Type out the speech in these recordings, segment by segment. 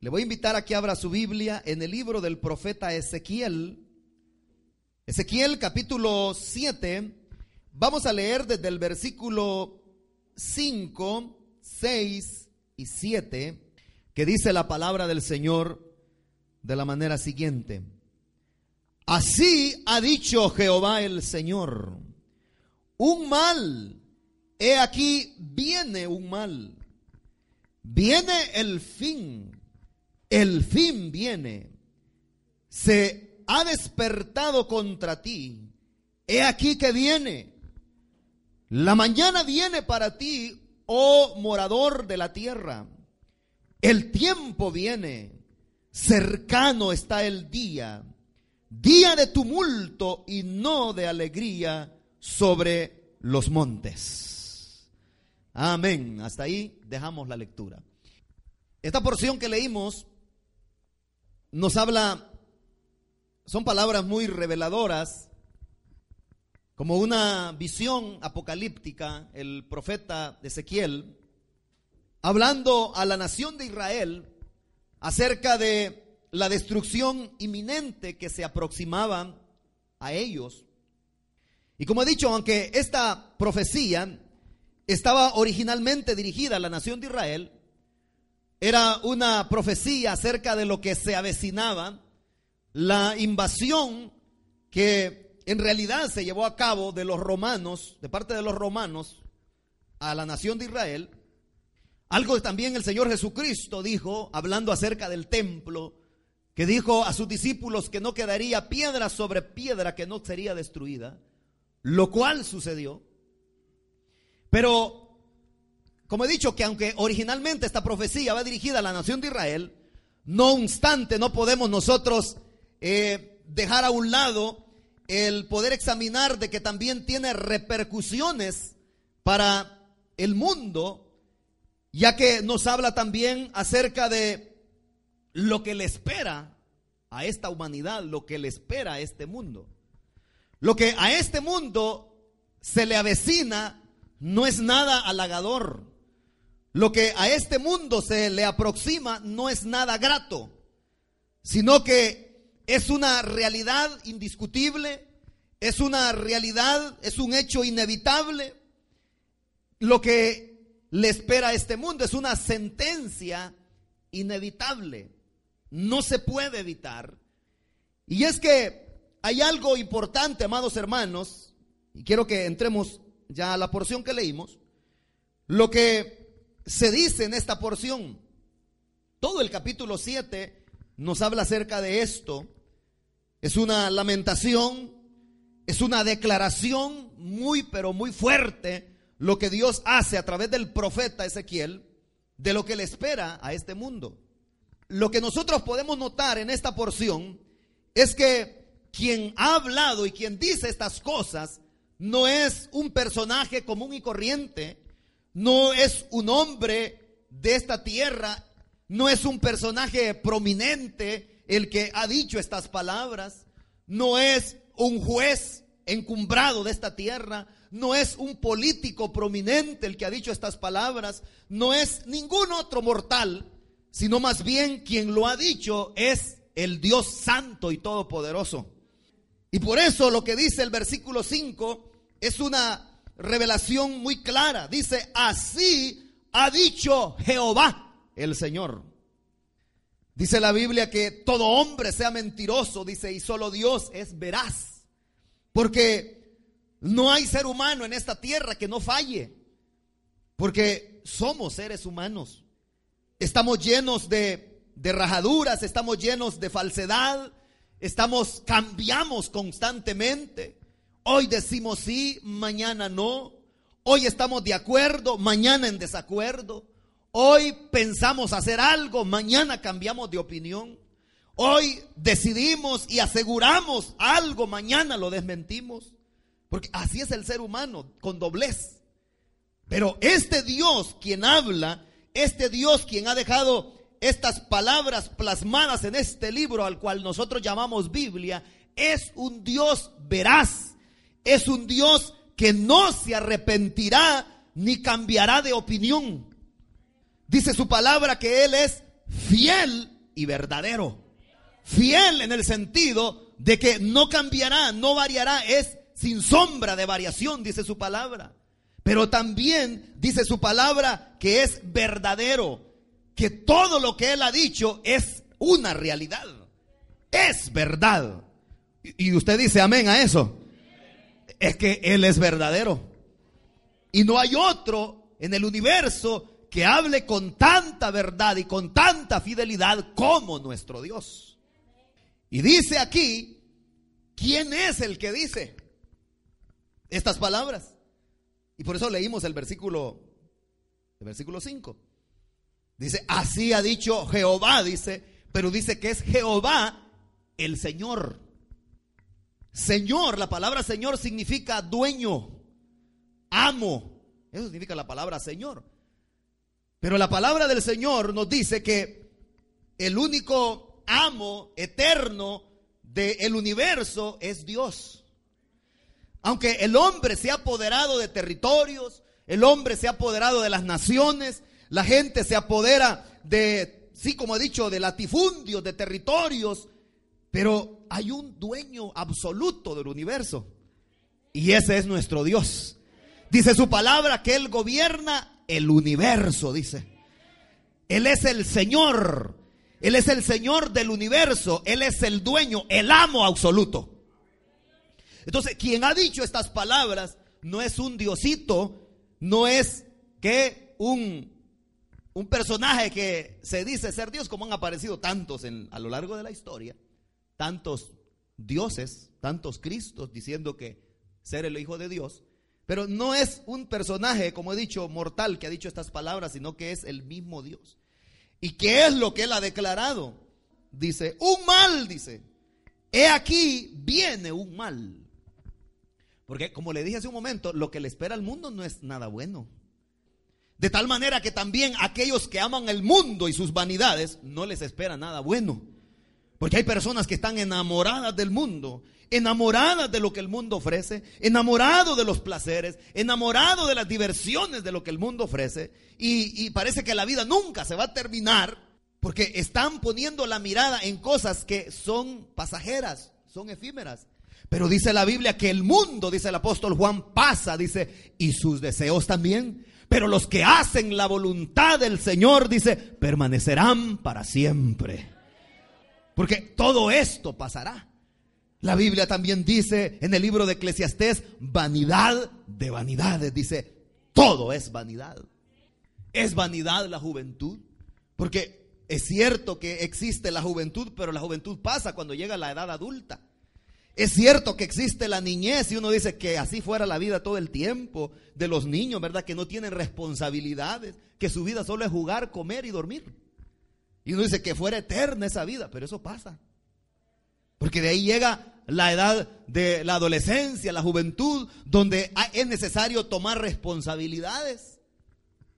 Le voy a invitar a que abra su Biblia en el libro del profeta Ezequiel. Ezequiel capítulo 7. Vamos a leer desde el versículo 5, 6 y 7, que dice la palabra del Señor de la manera siguiente. Así ha dicho Jehová el Señor. Un mal, he aquí viene un mal. Viene el fin el fin viene, se ha despertado contra ti, he aquí que viene, la mañana viene para ti, oh morador de la tierra, el tiempo viene, cercano está el día, día de tumulto y no de alegría sobre los montes. Amén. Hasta ahí dejamos la lectura. Esta porción que leímos nos habla, son palabras muy reveladoras, como una visión apocalíptica, el profeta Ezequiel, hablando a la nación de Israel acerca de la destrucción inminente que se aproximaba a ellos. Y como he dicho, aunque esta profecía estaba originalmente dirigida a la nación de Israel, era una profecía acerca de lo que se avecinaba, la invasión que en realidad se llevó a cabo de los romanos, de parte de los romanos, a la nación de Israel. Algo que también el Señor Jesucristo dijo, hablando acerca del templo, que dijo a sus discípulos que no quedaría piedra sobre piedra que no sería destruida, lo cual sucedió. Pero como he dicho, que aunque originalmente esta profecía va dirigida a la nación de Israel, no obstante no podemos nosotros eh, dejar a un lado el poder examinar de que también tiene repercusiones para el mundo, ya que nos habla también acerca de lo que le espera a esta humanidad, lo que le espera a este mundo. Lo que a este mundo se le avecina no es nada halagador. Lo que a este mundo se le aproxima no es nada grato, sino que es una realidad indiscutible, es una realidad, es un hecho inevitable. Lo que le espera a este mundo es una sentencia inevitable, no se puede evitar. Y es que hay algo importante, amados hermanos, y quiero que entremos ya a la porción que leímos, lo que se dice en esta porción. Todo el capítulo 7 nos habla acerca de esto. Es una lamentación, es una declaración muy, pero muy fuerte lo que Dios hace a través del profeta Ezequiel de lo que le espera a este mundo. Lo que nosotros podemos notar en esta porción es que quien ha hablado y quien dice estas cosas no es un personaje común y corriente, no es un hombre de esta tierra, no es un personaje prominente el que ha dicho estas palabras, no es un juez encumbrado de esta tierra, no es un político prominente el que ha dicho estas palabras, no es ningún otro mortal, sino más bien quien lo ha dicho es el Dios santo y todopoderoso. Y por eso lo que dice el versículo 5 es una revelación muy clara. Dice, así ha dicho Jehová el Señor. Dice la Biblia que todo hombre sea mentiroso, dice, y solo Dios es veraz. Porque no hay ser humano en esta tierra que no falle. Porque somos seres humanos. Estamos llenos de, de rajaduras, estamos llenos de falsedad, estamos, cambiamos constantemente. Hoy decimos sí, mañana no. Hoy estamos de acuerdo, mañana en desacuerdo. Hoy pensamos hacer algo, mañana cambiamos de opinión. Hoy decidimos y aseguramos algo, mañana lo desmentimos. Porque así es el ser humano, con doblez. Pero este Dios quien habla, este Dios quien ha dejado estas palabras plasmadas en este libro al cual nosotros llamamos Biblia, es un Dios veraz es un Dios que no se arrepentirá ni cambiará de opinión. Dice su palabra que Él es fiel y verdadero. Fiel en el sentido de que no cambiará, no variará, es sin sombra de variación, dice su palabra. Pero también dice su palabra que es verdadero, que todo lo que Él ha dicho es una realidad, es verdad. Y usted dice amén a eso. Es que Él es verdadero. Y no hay otro en el universo que hable con tanta verdad y con tanta fidelidad como nuestro Dios. Y dice aquí, ¿quién es el que dice estas palabras? Y por eso leímos el versículo, el versículo 5. Dice, así ha dicho Jehová, dice, pero dice que es Jehová el Señor. Señor, la palabra Señor significa dueño, amo. Eso significa la palabra Señor. Pero la palabra del Señor nos dice que el único amo eterno del universo es Dios. Aunque el hombre se ha apoderado de territorios, el hombre se ha apoderado de las naciones, la gente se apodera de, sí, como he dicho, de latifundios, de territorios, pero hay un dueño absoluto del universo. Y ese es nuestro Dios. Dice su palabra que Él gobierna el universo, dice. Él es el Señor. Él es el Señor del universo. Él es el dueño, el amo absoluto. Entonces, quien ha dicho estas palabras no es un diosito, no es que un, un personaje que se dice ser Dios, como han aparecido tantos en, a lo largo de la historia, tantos dioses, tantos Cristos diciendo que ser el Hijo de Dios. Pero no es un personaje, como he dicho, mortal que ha dicho estas palabras, sino que es el mismo Dios. ¿Y qué es lo que él ha declarado? Dice, un mal, dice. He aquí, viene un mal. Porque como le dije hace un momento, lo que le espera al mundo no es nada bueno. De tal manera que también aquellos que aman el mundo y sus vanidades no les espera nada bueno. Porque hay personas que están enamoradas del mundo, enamoradas de lo que el mundo ofrece, enamorados de los placeres, enamorados de las diversiones de lo que el mundo ofrece. Y, y parece que la vida nunca se va a terminar porque están poniendo la mirada en cosas que son pasajeras, son efímeras. Pero dice la Biblia que el mundo, dice el apóstol Juan, pasa, dice, y sus deseos también. Pero los que hacen la voluntad del Señor, dice, permanecerán para siempre. Porque todo esto pasará. La Biblia también dice en el libro de Eclesiastés, vanidad de vanidades. Dice, todo es vanidad. Es vanidad la juventud. Porque es cierto que existe la juventud, pero la juventud pasa cuando llega la edad adulta. Es cierto que existe la niñez y uno dice que así fuera la vida todo el tiempo de los niños, ¿verdad? Que no tienen responsabilidades, que su vida solo es jugar, comer y dormir. Y uno dice que fuera eterna esa vida, pero eso pasa. Porque de ahí llega la edad de la adolescencia, la juventud, donde es necesario tomar responsabilidades.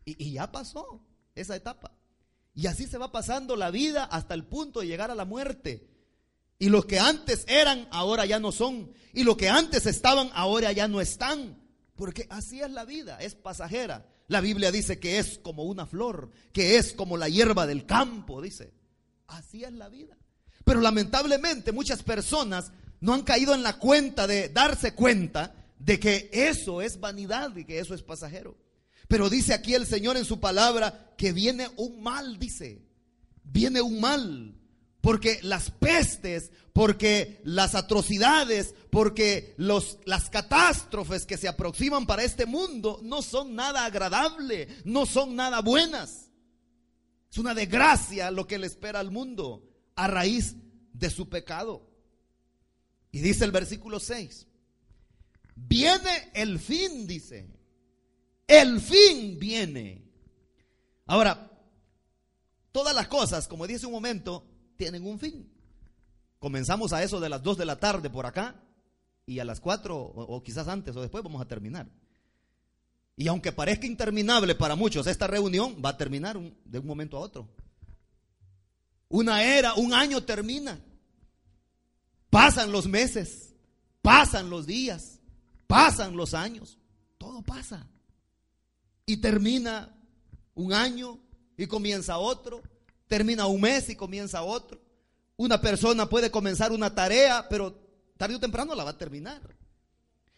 Y, ya pasó esa etapa. Y así se va pasando la vida hasta el punto de llegar a la muerte. Y los que antes eran, ahora ya no son. Y los que antes estaban, ahora ya no están. Porque así es la vida, es pasajera. La Biblia dice que es como una flor, que es como la hierba del campo, dice. Así es la vida. Pero lamentablemente muchas personas no han caído en la cuenta de darse cuenta de que eso es vanidad y que eso es pasajero. Pero dice aquí el Señor en su palabra que viene un mal, dice. Viene un mal. Porque las pestes, porque las atrocidades, porque los, las catástrofes que se aproximan para este mundo no son nada agradable, no son nada buenas. Es una desgracia lo que le espera al mundo a raíz de su pecado. Y dice el versículo 6, viene el fin, dice, el fin viene. Ahora, todas las cosas, como dice un momento, tienen un fin. Comenzamos a eso de las 2 de la tarde por acá y a las 4 o, quizás antes o después vamos a terminar. Y aunque parezca interminable para muchos, esta reunión va a terminar de un momento a otro. Una era, un año termina. Pasan los meses, pasan los días, pasan los años, todo pasa. Y termina un año y comienza otro termina un mes y comienza otro. Una persona puede comenzar una tarea, pero tarde o temprano la va a terminar.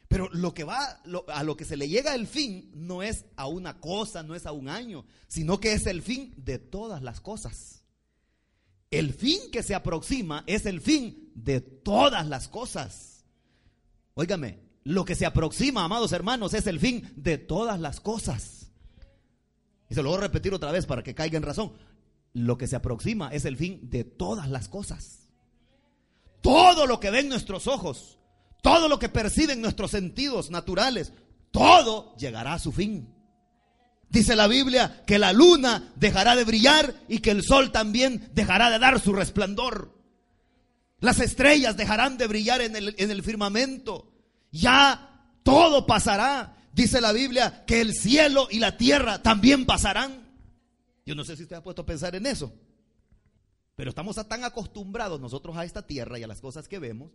Pero lo que va, a lo que se le llega el fin no es a una cosa, no es a un año, sino que es el fin de todas las cosas. El fin que se aproxima es el fin de todas las cosas. Óigame, lo que se aproxima, amados hermanos, es el fin de todas las cosas. Y se lo voy a repetir otra vez para que caiga en razón. Lo que se aproxima es el fin de todas las cosas. Todo lo que ven nuestros ojos, todo lo que perciben nuestros sentidos naturales, todo llegará a su fin. Dice la Biblia que la luna dejará de brillar y que el sol también dejará de dar su resplandor. Las estrellas dejarán de brillar en el, en el firmamento. Ya todo pasará. Dice la Biblia que el cielo y la tierra también pasarán. Yo no sé si usted ha puesto a pensar en eso. Pero estamos tan acostumbrados nosotros a esta tierra y a las cosas que vemos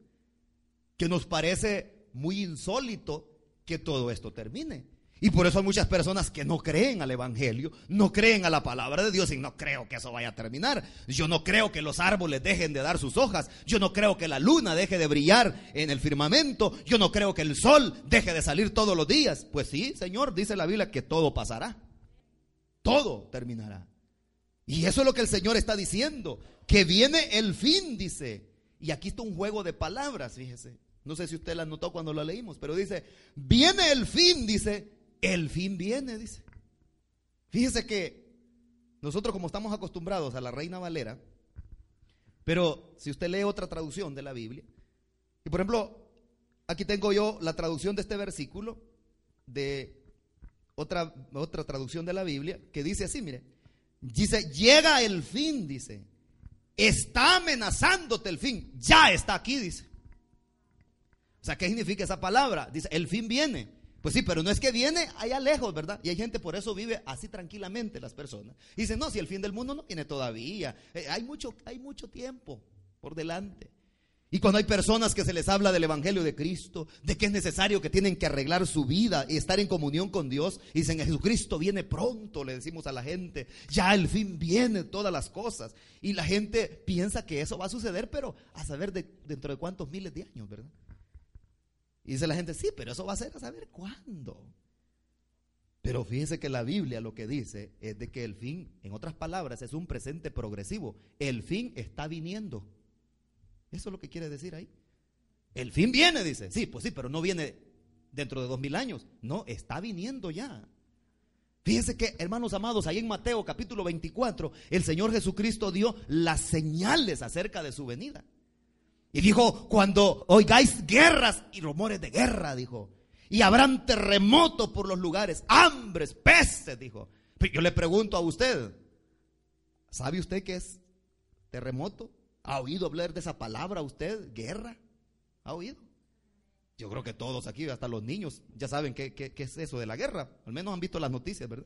que nos parece muy insólito que todo esto termine. Y por eso hay muchas personas que no creen al Evangelio, no creen a la palabra de Dios y no creo que eso vaya a terminar. Yo no creo que los árboles dejen de dar sus hojas, yo no creo que la luna deje de brillar en el firmamento, yo no creo que el sol deje de salir todos los días. Pues sí, Señor, dice la Biblia que todo pasará, todo terminará. Y eso es lo que el Señor está diciendo, que viene el fin, dice. Y aquí está un juego de palabras, fíjese. No sé si usted la notó cuando lo leímos, pero dice, viene el fin, dice, el fin viene, dice. Fíjese que nosotros como estamos acostumbrados a la Reina Valera, pero si usted lee otra traducción de la Biblia, y por ejemplo, aquí tengo yo la traducción de este versículo de otra, otra traducción de la Biblia que dice así, mire, dice, llega el fin, dice, está amenazándote el fin, ya está aquí, dice. O sea, ¿qué significa esa palabra? Dice, el fin viene. Pues sí, pero no es que viene allá lejos, ¿verdad? Y hay gente por eso vive así tranquilamente las personas. Dicen, no, si el fin del mundo no viene todavía. Eh, hay, mucho, hay mucho tiempo por delante. Y cuando hay personas que se les habla del Evangelio de Cristo, de que es necesario que tienen que arreglar su vida y estar en comunión con Dios, y dicen, Jesucristo viene pronto, le decimos a la gente, ya el fin viene, todas las cosas. Y la gente piensa que eso va a suceder, pero a saber de, dentro de cuántos miles de años, ¿verdad? Y dice la gente, sí, pero eso va a ser a saber cuándo. Pero fíjese que la Biblia lo que dice es de que el fin, en otras palabras, es un presente progresivo. El fin está viniendo. Eso es lo que quiere decir ahí. El fin viene, dice. Sí, pues sí, pero no viene dentro de dos mil años. No, está viniendo ya. Fíjense que, hermanos amados, ahí en Mateo capítulo 24, el Señor Jesucristo dio las señales acerca de su venida. Y dijo, cuando oigáis guerras y rumores de guerra, dijo, y habrán terremotos por los lugares, hambres, peces, dijo. Pero yo le pregunto a usted, ¿sabe usted qué es terremoto? ¿Ha oído hablar de esa palabra usted? ¿Guerra? ¿Ha oído? Yo creo que todos aquí, hasta los niños, ya saben qué, qué, qué, es eso de la guerra. Al menos han visto las noticias, ¿verdad?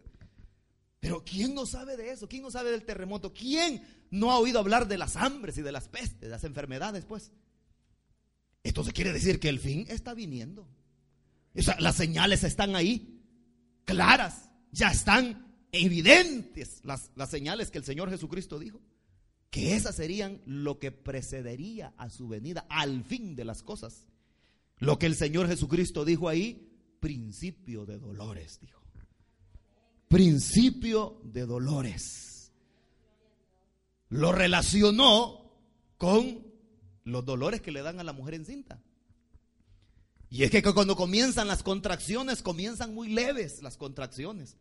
Pero ¿quién no sabe de eso? ¿Quién no sabe del terremoto? ¿Quién no ha oído hablar de las hambres y de las pestes, de las enfermedades, pues? Entonces quiere decir que el fin está viniendo. O sea, las señales están ahí, claras, ya están evidentes las, las señales que el Señor Jesucristo dijo. Que esas serían lo que precedería a su venida, al fin de las cosas. Lo que el Señor Jesucristo dijo ahí, principio de dolores, dijo principio de dolores. Lo relacionó con los dolores que le dan a la mujer encinta. Y es que cuando comienzan las contracciones, comienzan muy leves las contracciones.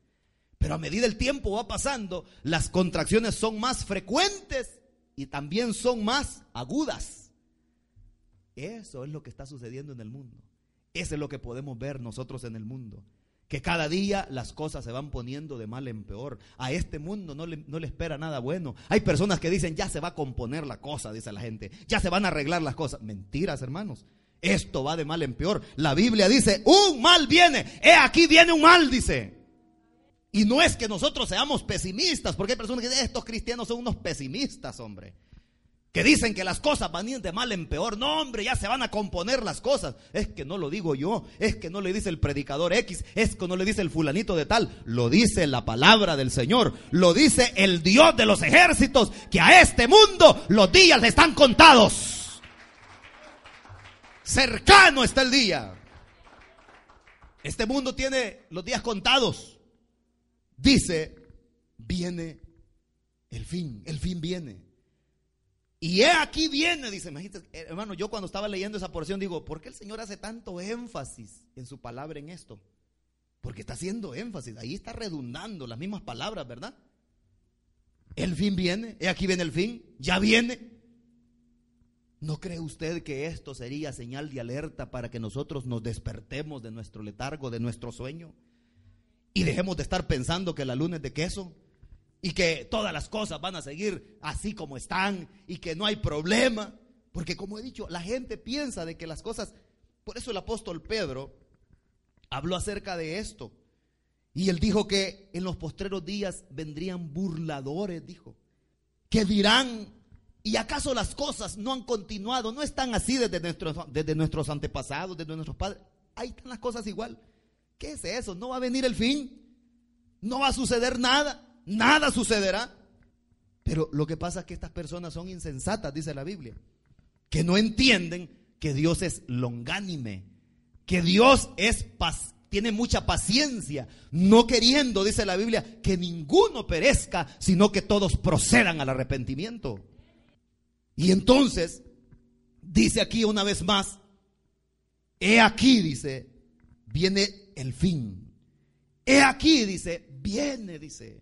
Pero a medida el tiempo va pasando, las contracciones son más frecuentes y también son más agudas. Eso es lo que está sucediendo en el mundo. Eso es lo que podemos ver nosotros en el mundo que cada día las cosas se van poniendo de mal en peor. A este mundo no le, no le, espera nada bueno. Hay personas que dicen, ya se va a componer la cosa, dice la gente, ya se van a arreglar las cosas. Mentiras, hermanos. Esto va de mal en peor. La Biblia dice, un mal viene. He aquí viene un mal, dice. Y no es que nosotros seamos pesimistas, porque hay personas que dicen, estos cristianos son unos pesimistas, hombre que dicen que las cosas van a ir de mal en peor. No, hombre, ya se van a componer las cosas. Es que no lo digo yo, es que no le dice el predicador X, es que no le dice el fulanito de tal. Lo dice la palabra del Señor, lo dice el Dios de los ejércitos, que a este mundo los días le están contados. Cercano está el día. Este mundo tiene los días contados. Dice, viene el fin, el fin viene. Y he aquí viene, dice, hermano, yo cuando estaba leyendo esa porción digo, ¿por qué el Señor hace tanto énfasis en su palabra en esto? Porque está haciendo énfasis, ahí está redundando las mismas palabras, ¿verdad? El fin viene, he aquí viene el fin, ya viene. ¿No cree usted que esto sería señal de alerta para que nosotros nos despertemos de nuestro letargo, de nuestro sueño? Y dejemos de estar pensando que la luna es de queso y que todas las cosas van a seguir así como están y que no hay problema. Porque como he dicho, la gente piensa de que las cosas, por eso el apóstol Pedro habló acerca de esto. Y él dijo que en los postreros días vendrían burladores, dijo, que dirán, ¿y acaso las cosas no han continuado? No están así desde nuestros, desde nuestros antepasados, desde nuestros padres. Ahí están las cosas igual. ¿Qué es eso? ¿No va a venir el fin? ¿No va a suceder nada? nada sucederá. Pero lo que pasa es que estas personas son insensatas, dice la Biblia, que no entienden que Dios es longánime, que Dios es tiene mucha paciencia, no queriendo, dice la Biblia, que ninguno perezca, sino que todos procedan al arrepentimiento. Y entonces, dice aquí una vez más, he aquí, dice, viene el fin. He aquí, dice, viene, dice.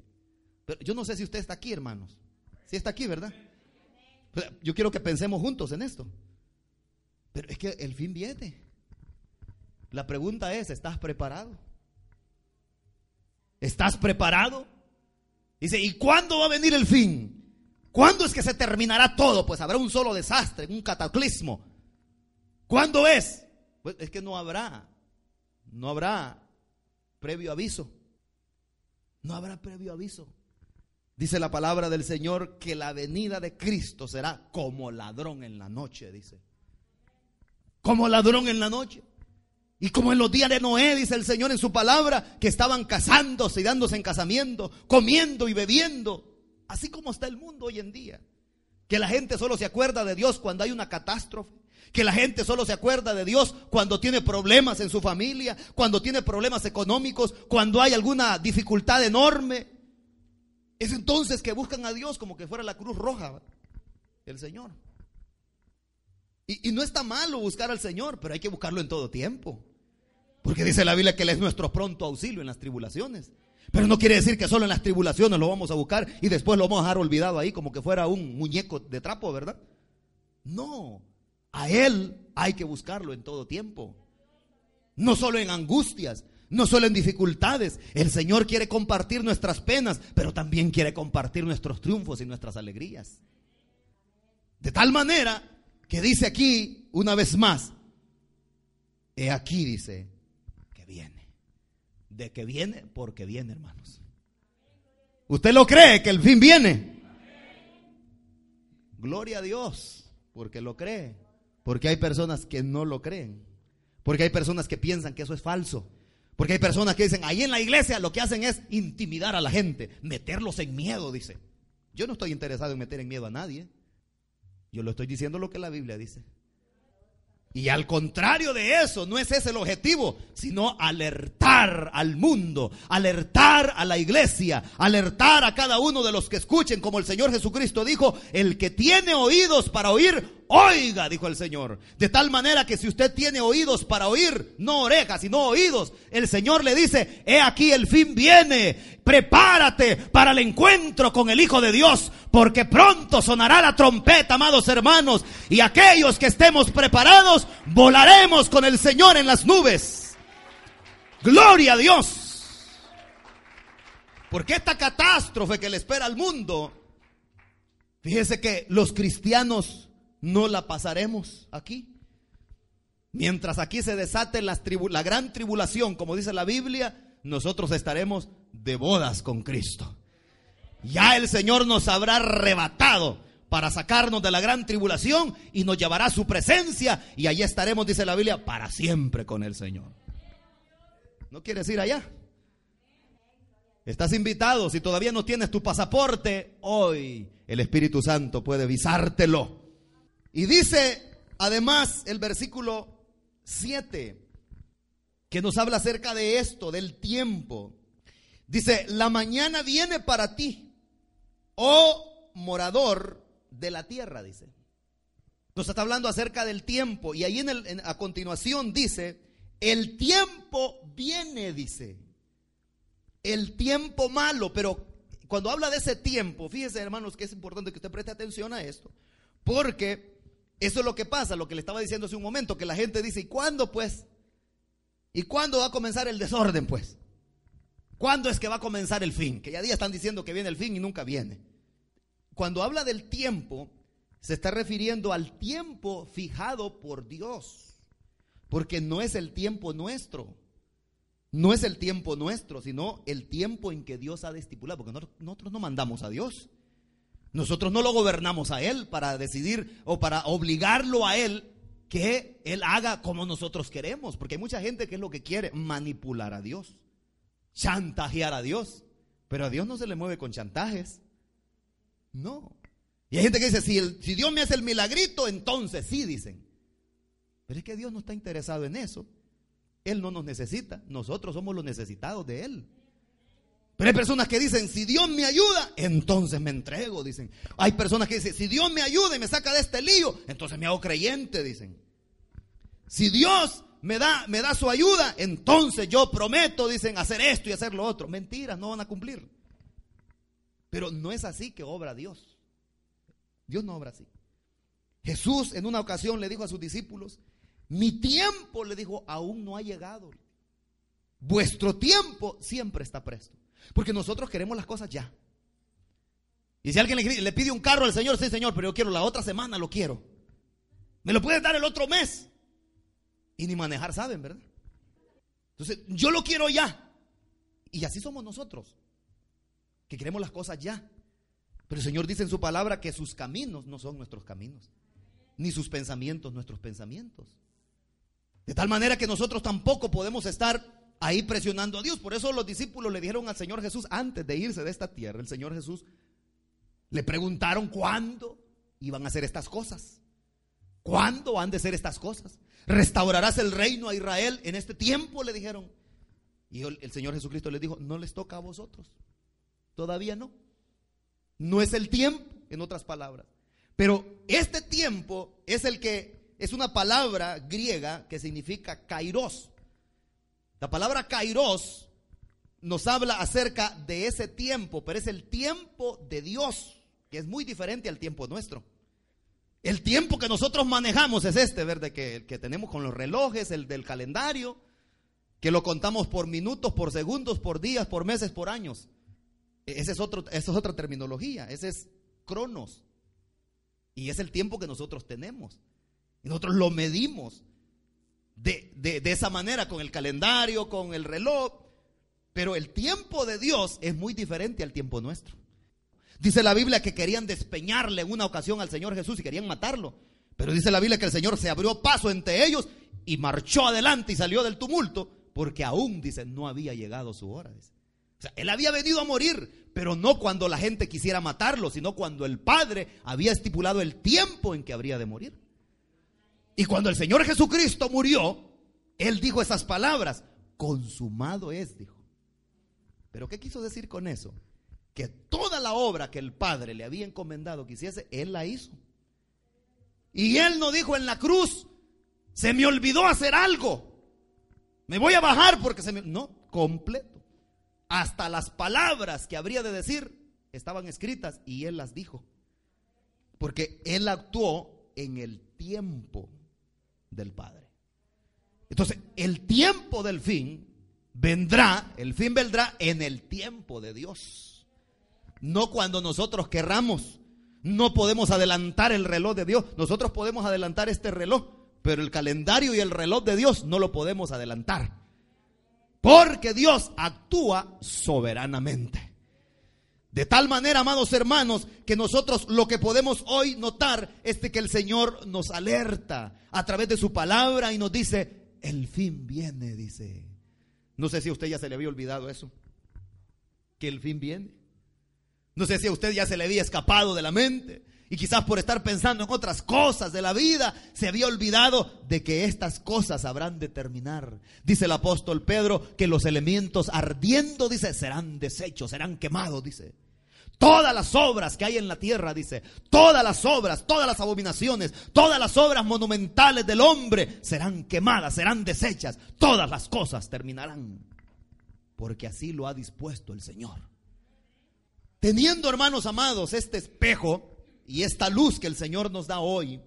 Pero yo no sé si usted está aquí, hermanos. Si está aquí, ¿verdad? Yo quiero que pensemos juntos en esto. Pero es que el fin viene. La pregunta es, ¿estás preparado? ¿Estás preparado? Dice, ¿y cuándo va a venir el fin? ¿Cuándo es que se terminará todo? Pues habrá un solo desastre, un cataclismo. ¿Cuándo es? Pues es que no habrá, no habrá previo aviso. No habrá previo aviso. Dice la palabra del Señor que la venida de Cristo será como ladrón en la noche, dice. Como ladrón en la noche. Y como en los días de Noé, dice el Señor en su palabra, que estaban casándose y dándose en casamiento, comiendo y bebiendo. Así como está el mundo hoy en día. Que la gente solo se acuerda de Dios cuando hay una catástrofe. Que la gente solo se acuerda de Dios cuando tiene problemas en su familia, cuando tiene problemas económicos, cuando hay alguna dificultad enorme. Es entonces que buscan a Dios como que fuera la cruz roja, el Señor. Y, no está malo buscar al Señor, pero hay que buscarlo en todo tiempo. Porque dice la Biblia que Él es nuestro pronto auxilio en las tribulaciones. Pero no quiere decir que solo en las tribulaciones lo vamos a buscar y después lo vamos a dejar olvidado ahí como que fuera un muñeco de trapo, ¿verdad? No, a Él hay que buscarlo en todo tiempo. No solo en angustias, no solo en dificultades. El Señor quiere compartir nuestras penas, pero también quiere compartir nuestros triunfos y nuestras alegrías. De tal manera que dice aquí una vez más, he aquí dice que viene. De que viene, porque viene, hermanos. ¿Usted lo cree que el fin viene? Gloria a Dios, porque lo cree. Porque hay personas que no lo creen. Porque hay personas que piensan que eso es falso. Porque hay personas que dicen, ahí en la iglesia lo que hacen es intimidar a la gente, meterlos en miedo, dice. Yo no estoy interesado en meter en miedo a nadie. Yo lo estoy diciendo lo que la Biblia dice. Y al contrario de eso, no es ese el objetivo, sino alertar al mundo, alertar a la iglesia, alertar a cada uno de los que escuchen, como el Señor Jesucristo dijo, el que tiene oídos para oír, Oiga, dijo el Señor. De tal manera que si usted tiene oídos para oír, no orejas, sino oídos, el Señor le dice, he aquí el fin viene, prepárate para el encuentro con el Hijo de Dios, porque pronto sonará la trompeta, amados hermanos, y aquellos que estemos preparados, volaremos con el Señor en las nubes. Gloria a Dios. Porque esta catástrofe que le espera al mundo, fíjese que los cristianos no la pasaremos aquí. Mientras aquí se desate la, la gran tribulación, como dice la Biblia, nosotros estaremos de bodas con Cristo. Ya el Señor nos habrá arrebatado para sacarnos de la gran tribulación y nos llevará a su presencia y allí estaremos, dice la Biblia, para siempre con el Señor. ¿No quieres ir allá? Estás invitado, si todavía no tienes tu pasaporte, hoy el Espíritu Santo puede visártelo. Y dice además el versículo 7, que nos habla acerca de esto, del tiempo. Dice, la mañana viene para ti, oh morador de la tierra, dice. Nos está hablando acerca del tiempo y ahí en el, a continuación dice, el tiempo viene, dice. El tiempo malo, pero cuando habla de ese tiempo, fíjese hermanos que es importante que usted preste atención a esto, porque eso es lo que pasa, lo que le estaba diciendo hace un momento, que la gente dice, ¿y cuándo pues? ¿Y cuándo va a comenzar el desorden pues? ¿Cuándo es que va a comenzar el fin? Que ya día están diciendo que viene el fin y nunca viene. Cuando habla del tiempo, se está refiriendo al tiempo fijado por Dios, porque no es el tiempo nuestro. No es el tiempo nuestro, sino el tiempo en que Dios ha estipulado, porque nosotros no mandamos a Dios. Nosotros no lo gobernamos a Él para decidir o para obligarlo a Él que Él haga como nosotros queremos, porque hay mucha gente que es lo que quiere, manipular a Dios, chantajear a Dios, pero a Dios no se le mueve con chantajes. No. Y hay gente que dice, si, si Dios me hace el milagrito, entonces sí, dicen. Pero es que Dios no está interesado en eso. Él no nos necesita, nosotros somos los necesitados de Él. Pero hay personas que dicen, si Dios me ayuda, entonces me entrego, dicen. Hay personas que dicen, si Dios me ayuda y me saca de este lío, entonces me hago creyente, dicen. Si Dios me da, me da su ayuda, entonces yo prometo, dicen, hacer esto y hacer lo otro. Mentiras, no van a cumplir. Pero no es así que obra Dios. Dios no obra así. Jesús en una ocasión le dijo a sus discípulos, mi tiempo, le dijo, aún no ha llegado. Vuestro tiempo siempre está presto. Porque nosotros queremos las cosas ya. Y si alguien le, pide un carro al Señor, sí, Señor, pero yo quiero la otra semana, lo quiero. Me lo puedes dar el otro mes. Y ni manejar saben, ¿verdad? Entonces, yo lo quiero ya. Y así somos nosotros que queremos las cosas ya. Pero el Señor dice en su palabra que sus caminos no son nuestros caminos, ni sus pensamientos nuestros pensamientos. De tal manera que nosotros tampoco podemos estar ahí presionando a Dios. Por eso los discípulos le dijeron al Señor Jesús antes de irse de esta tierra, el Señor Jesús le preguntaron cuándo iban a hacer estas cosas. ¿Cuándo han de ser estas cosas? ¿Restaurarás el reino a Israel en este tiempo? Le dijeron. Y el Señor Jesucristo les dijo, no les toca a vosotros. Todavía no. No es el tiempo, en otras palabras. Pero este tiempo es el que es una palabra griega que significa kairos. La palabra kairos nos habla acerca de ese tiempo, pero es el tiempo de Dios, que es muy diferente al tiempo nuestro. El tiempo que nosotros manejamos es este, ¿verdad? Que, tenemos con los relojes, el del calendario, que lo contamos por minutos, por segundos, por días, por meses, por años. Ese es esa es otra terminología, ese es cronos. Y es el tiempo que nosotros tenemos. Y nosotros lo medimos de, de, esa manera, con el calendario, con el reloj. Pero el tiempo de Dios es muy diferente al tiempo nuestro. Dice la Biblia que querían despeñarle en una ocasión al Señor Jesús y querían matarlo. Pero dice la Biblia que el Señor se abrió paso entre ellos y marchó adelante y salió del tumulto porque aún, dice, no había llegado su hora. Él había venido a morir, pero no cuando la gente quisiera matarlo, sino cuando el Padre había estipulado el tiempo en que habría de morir. Y cuando el Señor Jesucristo murió, Él dijo esas palabras, consumado es, dijo. Pero ¿qué quiso decir con eso? Que toda la obra que el Padre le había encomendado que hiciese, Él la hizo. Y Él no dijo en la cruz, se me olvidó hacer algo. Me voy a bajar porque se me... No, completo. Hasta las palabras que habría de decir estaban escritas y él las dijo. Porque él actuó en el tiempo del Padre. Entonces, el tiempo del fin vendrá, el fin vendrá en el tiempo de Dios. No cuando nosotros querramos. No podemos adelantar el reloj de Dios. Nosotros podemos adelantar este reloj, pero el calendario y el reloj de Dios no lo podemos adelantar. Porque Dios actúa soberanamente. De tal manera, amados hermanos, que nosotros lo que podemos hoy notar es que el Señor nos alerta a través de su palabra y nos dice, el fin viene, dice. No sé si a usted ya se le había olvidado eso, que el fin viene. No sé si a usted ya se le había escapado de la mente y quizás por estar pensando en otras cosas de la vida se había olvidado de que estas cosas habrán de terminar. Dice el apóstol Pedro que los elementos ardiendo, dice, serán deshechos, serán quemados, dice. Todas las obras que hay en la tierra, dice, todas las obras, todas las abominaciones, todas las obras monumentales del hombre serán quemadas, serán deshechas, todas las cosas terminarán. Porque así lo ha dispuesto el Señor. Teniendo, hermanos amados, este espejo y esta luz que el Señor nos da hoy,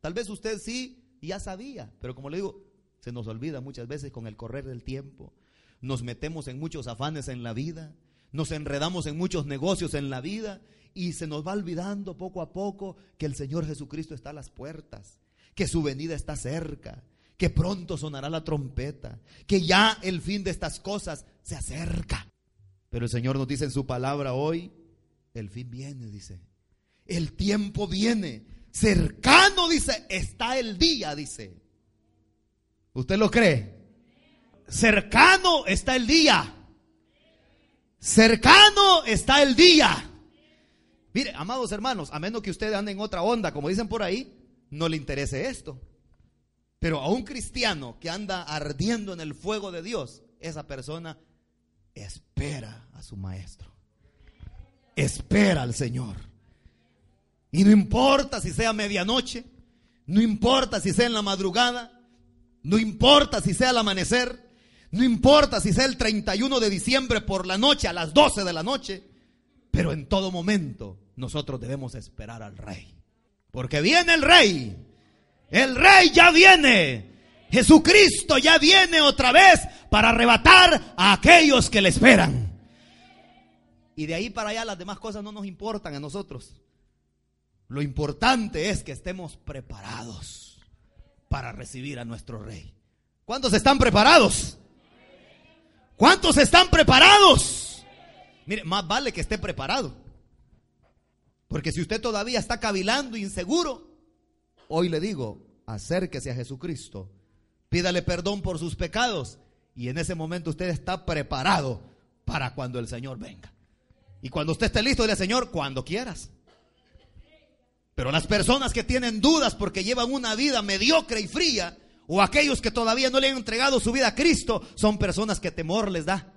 tal vez usted sí ya sabía, pero como le digo, se nos olvida muchas veces con el correr del tiempo. Nos metemos en muchos afanes en la vida nos enredamos en muchos negocios en la vida y se nos va olvidando poco a poco que el Señor Jesucristo está a las puertas, que su venida está cerca, que pronto sonará la trompeta, que ya el fin de estas cosas se acerca. Pero el Señor nos dice en su palabra hoy, el fin viene, dice. El tiempo viene. Cercano, dice, está el día, dice. ¿Usted lo cree? Cercano está el día. Cercano está el día. Mire, amados hermanos, a menos que usted ande en otra onda, como dicen por ahí, no le interese esto. Pero a un cristiano que anda ardiendo en el fuego de Dios, esa persona espera a su maestro. Espera al Señor. Y no importa si sea medianoche, no importa si sea en la madrugada, no importa si sea al amanecer, no importa si sea el 31 de diciembre por la noche, a las 12 de la noche, pero en todo momento nosotros debemos esperar al rey. Porque viene el rey. El rey ya viene. Jesucristo ya viene otra vez para arrebatar a aquellos que le esperan. Y de ahí para allá las demás cosas no nos importan a nosotros. Lo importante es que estemos preparados para recibir a nuestro rey. ¿Cuántos están preparados? ¿Cuántos están preparados? Mire, más vale que esté preparado. Porque si usted todavía está cavilando, inseguro, hoy le digo, acérquese a Jesucristo, pídale perdón por sus pecados y en ese momento usted está preparado para cuando el Señor venga. Y cuando usted esté listo, dile Señor, cuando quieras. Pero las personas que tienen dudas porque llevan una vida mediocre y fría, o aquellos que todavía no le han entregado su vida a Cristo, son personas que temor les da.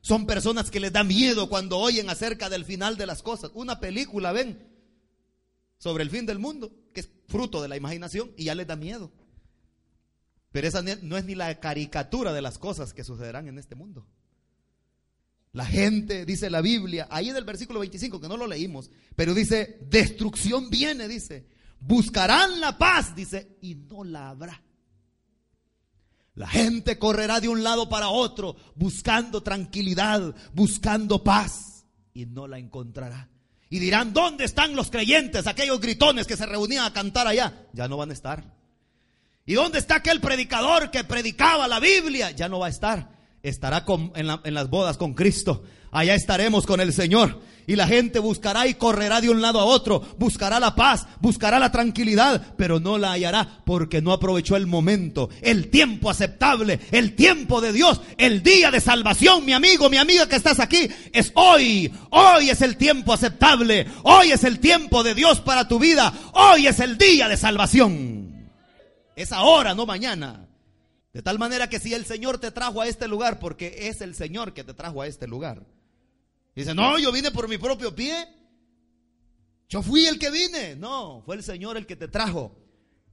Son personas que les da miedo cuando oyen acerca del final de las cosas. Una película, ven, sobre el fin del mundo, que es fruto de la imaginación y ya les da miedo. Pero esa no es ni la caricatura de las cosas que sucederán en este mundo. La gente, dice la Biblia, ahí en el versículo 25, que no lo leímos, pero dice, destrucción viene, dice, buscarán la paz, dice, y no la habrá. La gente correrá de un lado para otro buscando tranquilidad, buscando paz y no la encontrará. Y dirán, ¿dónde están los creyentes, aquellos gritones que se reunían a cantar allá? Ya no van a estar. ¿Y dónde está aquel predicador que predicaba la Biblia? Ya no va a estar. Estará en, las bodas con Cristo. Allá estaremos con el Señor. Y la gente buscará y correrá de un lado a otro, buscará la paz, buscará la tranquilidad, pero no la hallará porque no aprovechó el momento, el tiempo aceptable, el tiempo de Dios, el día de salvación, mi amigo, mi amiga que estás aquí, es hoy, hoy es el tiempo aceptable, hoy es el tiempo de Dios para tu vida, hoy es el día de salvación. Es ahora, no mañana. De tal manera que si el Señor te trajo a este lugar, porque es el Señor que te trajo a este lugar, Dice, no, yo vine por mi propio pie. Yo fui el que vine. No, fue el Señor el que te trajo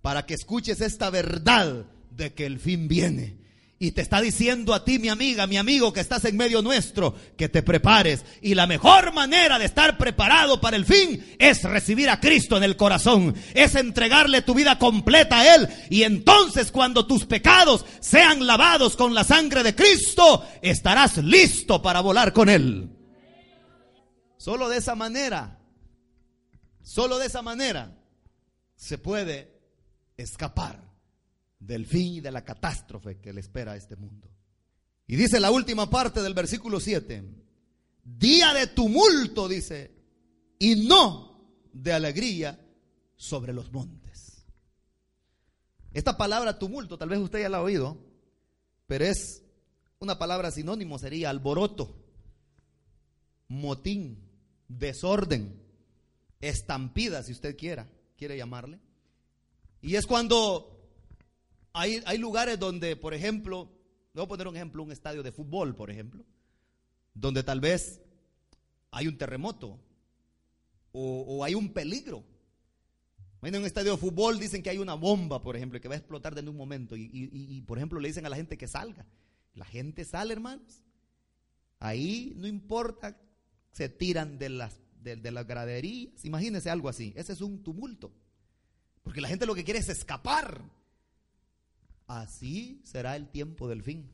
para que escuches esta verdad de que el fin viene. Y te está diciendo a ti, mi amiga, mi amigo, que estás en medio nuestro, que te prepares. Y la mejor manera de estar preparado para el fin es recibir a Cristo en el corazón. Es entregarle tu vida completa a Él. Y entonces cuando tus pecados sean lavados con la sangre de Cristo, estarás listo para volar con Él. Solo de esa manera, solo de esa manera se puede escapar del fin y de la catástrofe que le espera a este mundo. Y dice la última parte del versículo 7, día de tumulto, dice, y no de alegría sobre los montes. Esta palabra tumulto, tal vez usted ya la ha oído, pero es una palabra sinónimo, sería alboroto, motín, desorden, estampida, si usted quiera, quiere llamarle. Y es cuando hay, hay lugares donde, por ejemplo, voy a poner un ejemplo, un estadio de fútbol, por ejemplo, donde tal vez hay un terremoto o, hay un peligro. En un estadio de fútbol dicen que hay una bomba, por ejemplo, que va a explotar de un momento. Y, por ejemplo, le dicen a la gente que salga. La gente sale, hermanos. Ahí no importa, se tiran de las, de, de las graderías. Imagínense algo así. Ese es un tumulto. Porque la gente lo que quiere es escapar. Así será el tiempo del fin.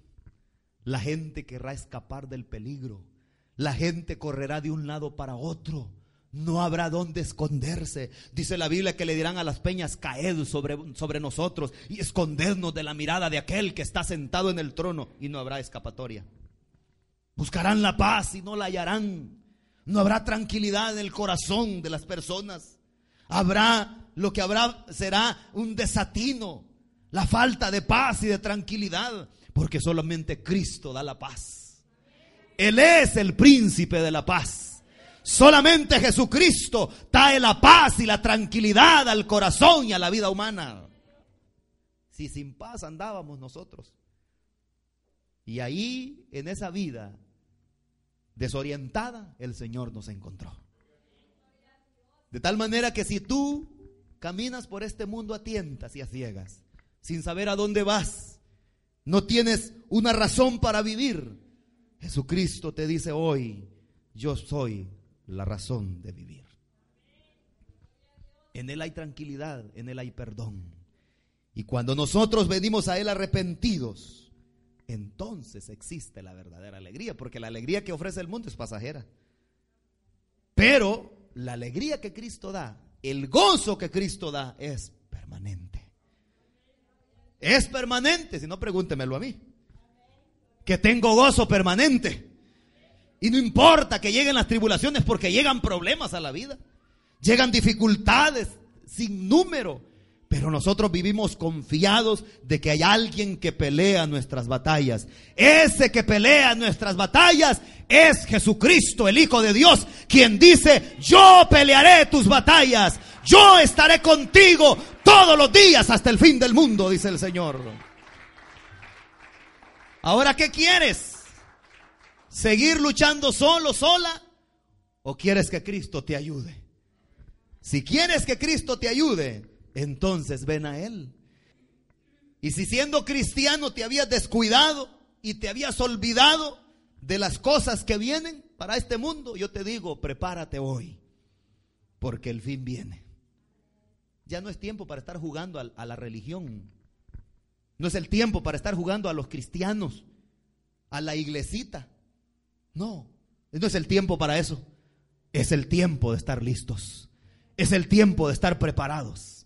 La gente querrá escapar del peligro. La gente correrá de un lado para otro. No habrá donde esconderse. Dice la Biblia que le dirán a las peñas, caed sobre, sobre nosotros y escondernos de la mirada de aquel que está sentado en el trono y no habrá escapatoria. Buscarán la paz y no la hallarán. No habrá tranquilidad en el corazón de las personas. Habrá lo que habrá será un desatino, la falta de paz y de tranquilidad, porque solamente Cristo da la paz. Él es el príncipe de la paz. Solamente Jesucristo trae la paz y la tranquilidad al corazón y a la vida humana. Si sin paz andábamos nosotros. Y ahí, en esa vida desorientada, el Señor nos encontró. De tal manera que si tú Caminas por este mundo a tientas y a ciegas, sin saber a dónde vas. No tienes una razón para vivir. Jesucristo te dice hoy, yo soy la razón de vivir. En Él hay tranquilidad, en Él hay perdón. Y cuando nosotros venimos a Él arrepentidos, entonces existe la verdadera alegría, porque la alegría que ofrece el mundo es pasajera. Pero la alegría que Cristo da el gozo que Cristo da es permanente. Es permanente, si no pregúntemelo a mí. Que tengo gozo permanente. Y no importa que lleguen las tribulaciones porque llegan problemas a la vida. Llegan dificultades sin número. Pero nosotros vivimos confiados de que hay alguien que pelea nuestras batallas. Ese que pelea nuestras batallas es Jesucristo, el Hijo de Dios, quien dice, yo pelearé tus batallas, yo estaré contigo todos los días hasta el fin del mundo, dice el Señor. Ahora, ¿qué quieres? ¿Seguir luchando solo, sola? ¿O quieres que Cristo te ayude? Si quieres que Cristo te ayude, entonces ven a Él. Y si siendo cristiano te habías descuidado y te habías olvidado de las cosas que vienen para este mundo, yo te digo, prepárate hoy, porque el fin viene. Ya no es tiempo para estar jugando a, la religión. No es el tiempo para estar jugando a los cristianos, a la iglesita. No, no es el tiempo para eso. Es el tiempo de estar listos. Es el tiempo de estar preparados.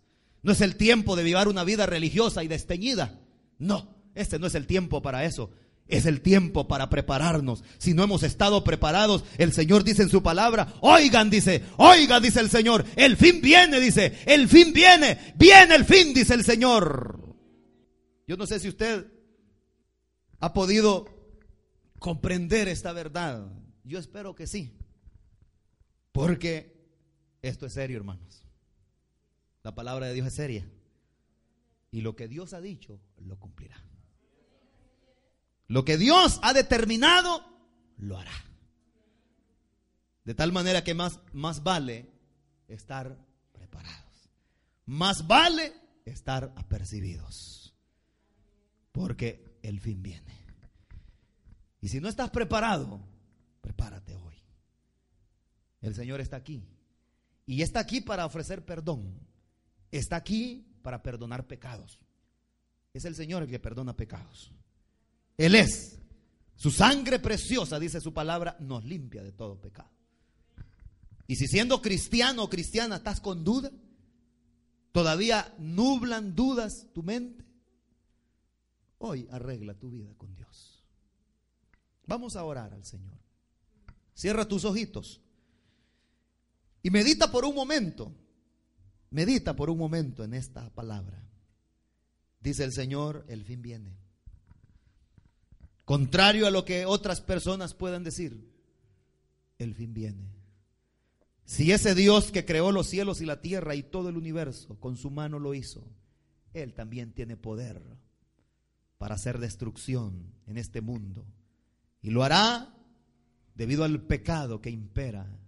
No es el tiempo de vivir una vida religiosa y desteñida. No, este no es el tiempo para eso. Es el tiempo para prepararnos. Si no hemos estado preparados, el Señor dice en su palabra, oigan, dice, oigan, dice el Señor, el fin viene, dice, el fin viene, viene el fin, dice el Señor. Yo no sé si usted ha podido comprender esta verdad. Yo espero que sí. Porque esto es serio, hermanos. La palabra de Dios es seria. Y lo que Dios ha dicho, lo cumplirá. Lo que Dios ha determinado, lo hará. De tal manera que más, más vale estar preparados. Más vale estar apercibidos. Porque el fin viene. Y si no estás preparado, prepárate hoy. El Señor está aquí. Y está aquí para ofrecer perdón está aquí para perdonar pecados. Es el Señor el que perdona pecados. Él es. Su sangre preciosa, dice su palabra, nos limpia de todo pecado. Y si siendo cristiano o cristiana estás con duda, todavía nublan dudas tu mente, hoy arregla tu vida con Dios. Vamos a orar al Señor. Cierra tus ojitos. Y medita por un momento. Medita por un momento en esta palabra. Dice el Señor, el fin viene. Contrario a lo que otras personas puedan decir, el fin viene. Si ese Dios que creó los cielos y la tierra y todo el universo con su mano lo hizo, Él también tiene poder para hacer destrucción en este mundo. Y lo hará debido al pecado que impera